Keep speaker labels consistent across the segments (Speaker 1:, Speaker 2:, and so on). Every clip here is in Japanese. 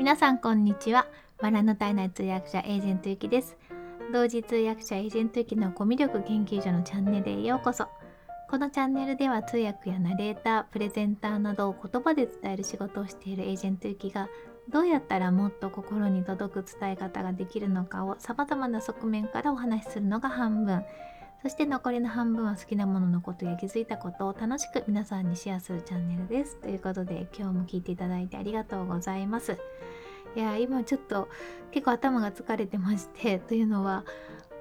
Speaker 1: 皆さんこんにちは。バラの体内通訳者エージェントゆきです。同時通訳者エージェントゆきのコミュ力研究所のチャンネルへようこそ。このチャンネルでは通訳やナレータープレゼンターなどを言葉で伝える仕事をしているエージェントゆきがどうやったらもっと心に届く伝え方ができるのかを様々な側面からお話しするのが半分。そして残りの半分は好きなもののことや気づいたことを楽しく皆さんにシェアするチャンネルです。ということで今日も聞いていただいてありがとうございます。いや今ちょっと結構頭が疲れてましてというのは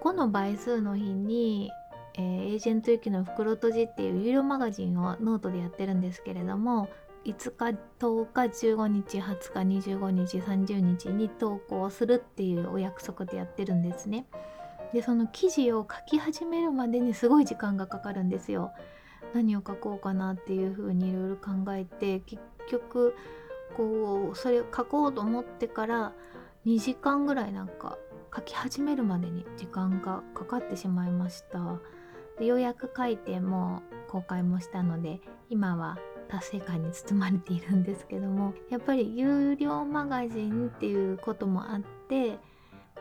Speaker 1: 5の倍数の日に、えー、エージェント行きの袋閉じっていう有料マガジンをノートでやってるんですけれども5日10日15日20日25日30日に投稿するっていうお約束でやってるんですね。でその記事を書き始めるまでにすごい時間がかかるんですよ。何を書こうかなっていうふうにいろいろ考えて結局こうそれを書こうと思ってから2時間ぐらいなんか書き始めるまでに時間がかかってしまいましたでようやく書いても公開もしたので今は達成感に包まれているんですけどもやっぱり有料マガジンっていうこともあって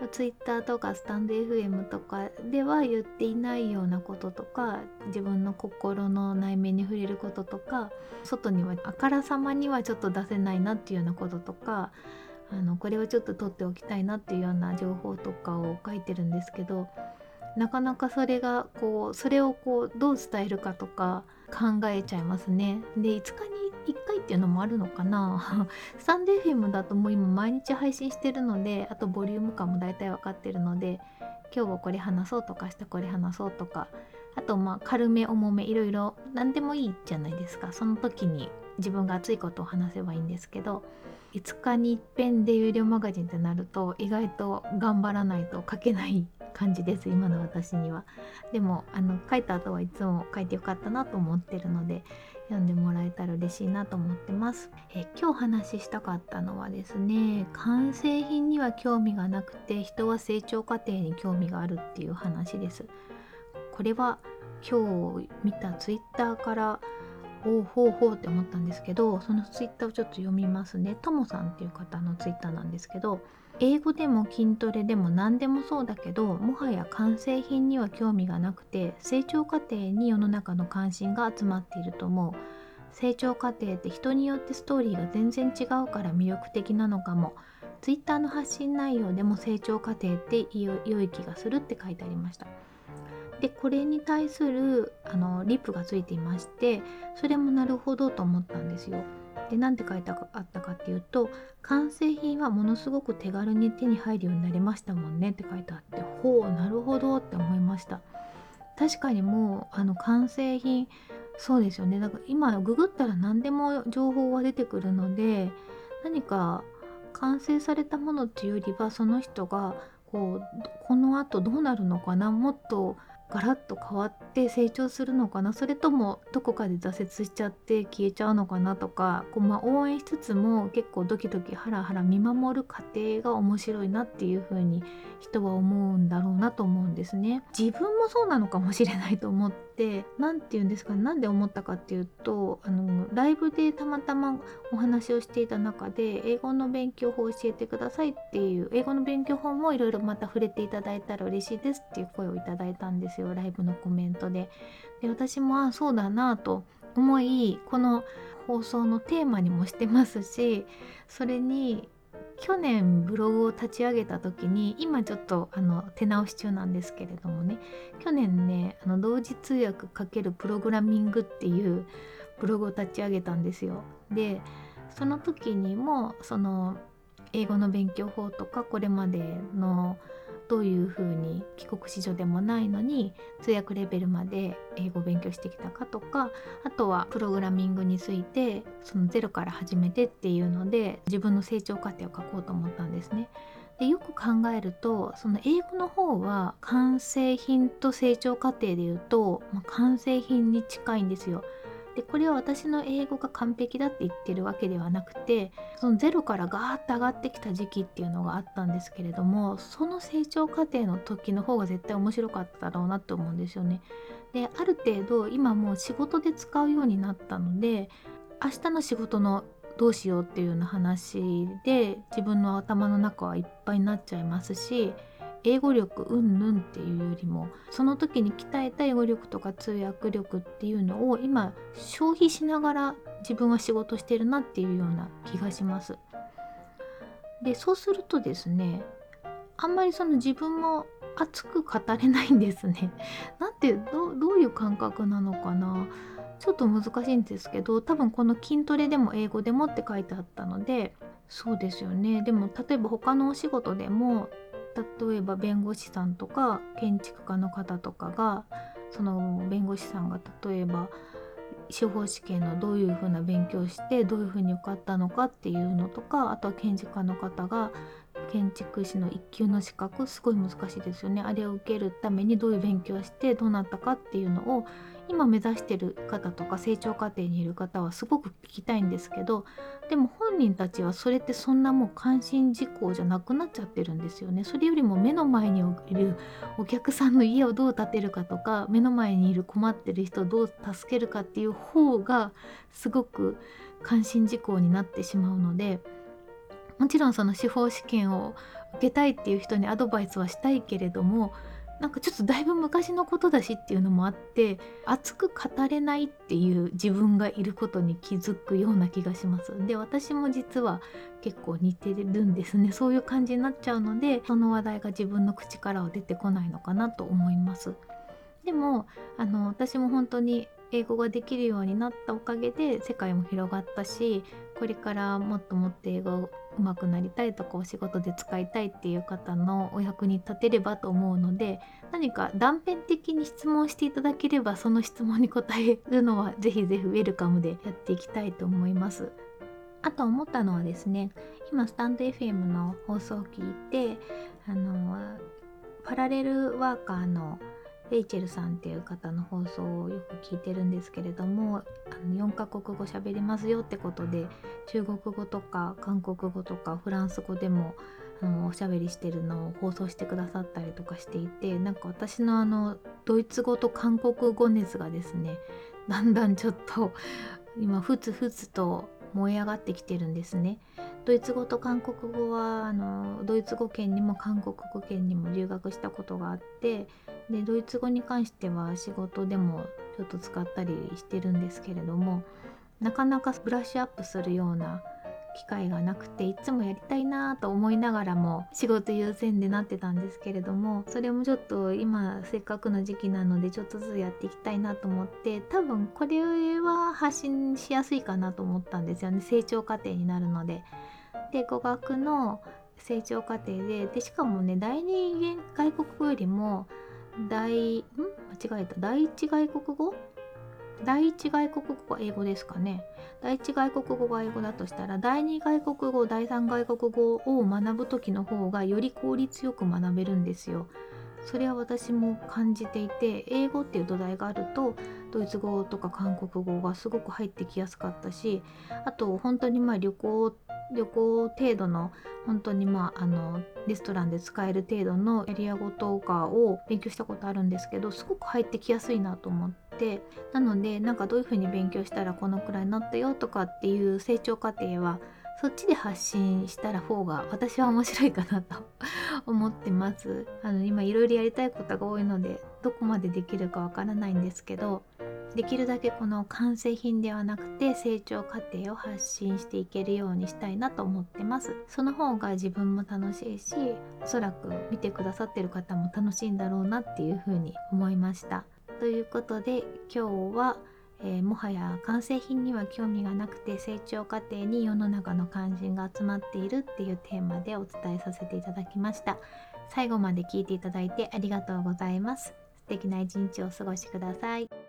Speaker 1: ツイッターとかスタンド FM とかでは言っていないようなこととか自分の心の内面に触れることとか外にはあからさまにはちょっと出せないなっていうようなこととかあのこれはちょっと取っておきたいなっていうような情報とかを書いてるんですけどなかなかそれがこうそれをこうどう伝えるかとか考えちゃいますね。で5日に1回っていうのもあるのかな。スタンド FM だともう今毎日配信してるのであとボリューム感も大体分かってるので今日はこれ話そうとか明日これ話そうとかあとまあ軽め重めいろいろ何でもいいじゃないですか。その時に自分が熱いことを話せばいいんですけど5日に一遍で有料マガジンってなると意外と頑張らないと書けない感じです。今の私には。でもあの書いた後はいつも書いてよかったなと思ってるので読んでもらえたら嬉しいなと思ってます。え今日話ししたかったのはですね完成品には興味がなくて人は成長過程に興味があるっていう話です。これは今日見たツイッターからおうほうほうって思ったんですけどそのツイッターをちょっと読みますね。ともさんっていう方のツイッターなんですけど英語でも筋トレでも何でもそうだけどもはや完成品には興味がなくて成長過程に世の中の関心が集まっていると思う。成長過程って人によってストーリーが全然違うから魅力的なのかも。Twitter の発信内容でも成長過程って良い気がするって書いてありました。でこれに対するあのリップがついていましてそれもなるほどと思ったんですよ。で何て書いてあったかっていうと完成品はものすごく手軽に手に入るようになりましたもんねって書いてあってほうなるほどって思いました。確かにもうあの完成品そうですよね。だから今ググったら何でも情報は出てくるので何か完成されたものっていうよりはその人がこうこのあとどうなるのかなもっとガラッと変わって成長するのかな？それともどこかで挫折しちゃって消えちゃうのかな？とかこう、まあ、応援しつつも結構ドキドキハラハラ見守る過程が面白いなっていう風に人は思うんだろうなと思うんですね。自分もそうなのかもしれないと思って何て言うんですか何で思ったかっていうとあのライブでたまたまお話をしていた中で英語の勉強法を教えてくださいっていう英語の勉強法もいろいろまた触れていただいたら嬉しいですっていう声をいただいたんですよライブのコメントで。で私もあそうだなと思いこの放送のテーマにもしてますしそれに去年ブログを立ち上げた時に今ちょっとあの手直し中なんですけれどもね去年ねあの同時通訳×プログラミングっていうブログを立ち上げたんですよ。でその時にもその英語の勉強法とかこれまでのどういうふうに帰国子女でもないのに通訳レベルまで英語を勉強してきたかとかあとはプログラミングについてそのゼロから始めてっていうので自分の成長過程を書こうと思ったんですね。でよく考えるとその英語の方は完成品と成長過程でいうと、まあ、完成品に近いんですよ。でこれは私の英語が完璧だって言ってるわけではなくてそのゼロからガーッと上がってきた時期っていうのがあったんですけれどもその成長過程の時の方が絶対面白かっただろうなって思うんですよね。である程度今もう仕事で使うようになったので明日の仕事のどうしようっていうような話で自分の頭の中はいっぱいになっちゃいますし英語力うんぬんっていうよりもその時に鍛えた英語力とか通訳力っていうのを今消費しながら自分は仕事してるなっていうような気がします。でそうするとですねあんまりその自分も熱く語れないんですね。なんてどどういう感覚なのかなちょっと難しいんですけど多分この筋トレでも英語でもって書いてあったのでそうですよねでも例えば他のお仕事でも例えば弁護士さんとか建築家の方とかがその弁護士さんが例えば司法試験のどういうふうな勉強をしてどういうふうに受かったのかっていうのとかあとは建築家の方が建築士の1級の資格すごい難しいですよね。あれを受けるためにどういう勉強をしてどうなったかっていうのを今目指してる方とか成長過程にいる方はすごく聞きたいんですけどでも本人たちはそれってそんなもう関心事項じゃなくなっちゃってるんですよね。それよりも目の前にいるお客さんの家をどう建てるかとか目の前にいる困ってる人をどう助けるかっていう方がすごく関心事項になってしまうのでもちろんその司法試験を受けたいっていう人にアドバイスはしたいけれどもなんかちょっとだいぶ昔のことだしっていうのもあって熱く語れないっていう自分がいることに気づくような気がします。で私も実は結構似てるんですねそういう感じになっちゃうのでその話題が自分の口からは出てこないのかなと思います。でもあの私も本当に英語ができるようになったおかげで世界も広がったしこれからもっともっと英語上手くなりたいとかお仕事で使いたいっていう方のお役に立てればと思うので何か断片的に質問していただければその質問に答えるのは ぜひぜひウェルカムでやっていきたいと思います。あと思ったのはですね今スタンド FM の放送を聞いてあのパラレルワーカーのレイチェルさんっていう方の放送をよく聞いてるんですけれどもあの4カ国語喋りますよってことで中国語とか韓国語とかフランス語でもあのおしゃべりしてるのを放送してくださったりとかしていてなんか私のあのドイツ語と韓国語熱がですねだんだんちょっと今ふつふつと燃え上がってきてるんですね。ドイツ語と韓国語はあのドイツ語圏にも韓国語圏にも留学したことがあってでドイツ語に関しては仕事でもちょっと使ったりしてるんですけれどもなかなかブラッシュアップするような機会がなくていつもやりたいなと思いながらも仕事優先でなってたんですけれどもそれもちょっと今せっかくの時期なのでちょっとずつやっていきたいなと思って多分これは発信しやすいかなと思ったんですよね。成長過程になるので。で語学の成長過程ででしかもね第二外国語よりも第ん？間違えた。第一外国語第一外国語は英語ですかね第一外国語が英語だとしたら第二外国語第三外国語を学ぶ時の方がより効率よく学べるんですよ。それは私も感じていて英語っていう土台があるとドイツ語とか韓国語がすごく入ってきやすかったしあと本当にまあ旅行旅行程度の本当にまああのレストランで使える程度のエリア語とかを勉強したことあるんですけどすごく入ってきやすいなと思っててなのでなんかどういうふうに勉強したらこのくらいになったよとかっていう成長過程はそっちで発信したら方が私は面白いかなと 思ってます。あの今いろいろやりたいことが多いのでどこまでできるかわからないんですけどできるだけこの完成品ではなくて成長過程を発信していけるようにしたいなと思ってます。その方が自分も楽しいしおそらく見てくださってる方も楽しいんだろうなっていうふうに思いました。ということで今日はえー、もはや完成品には興味がなくて成長過程に世の中の関心が集まっているっていうテーマでお伝えさせていただきました。最後まで聞いていただいてありがとうございます。素敵な一日をお過ごしください。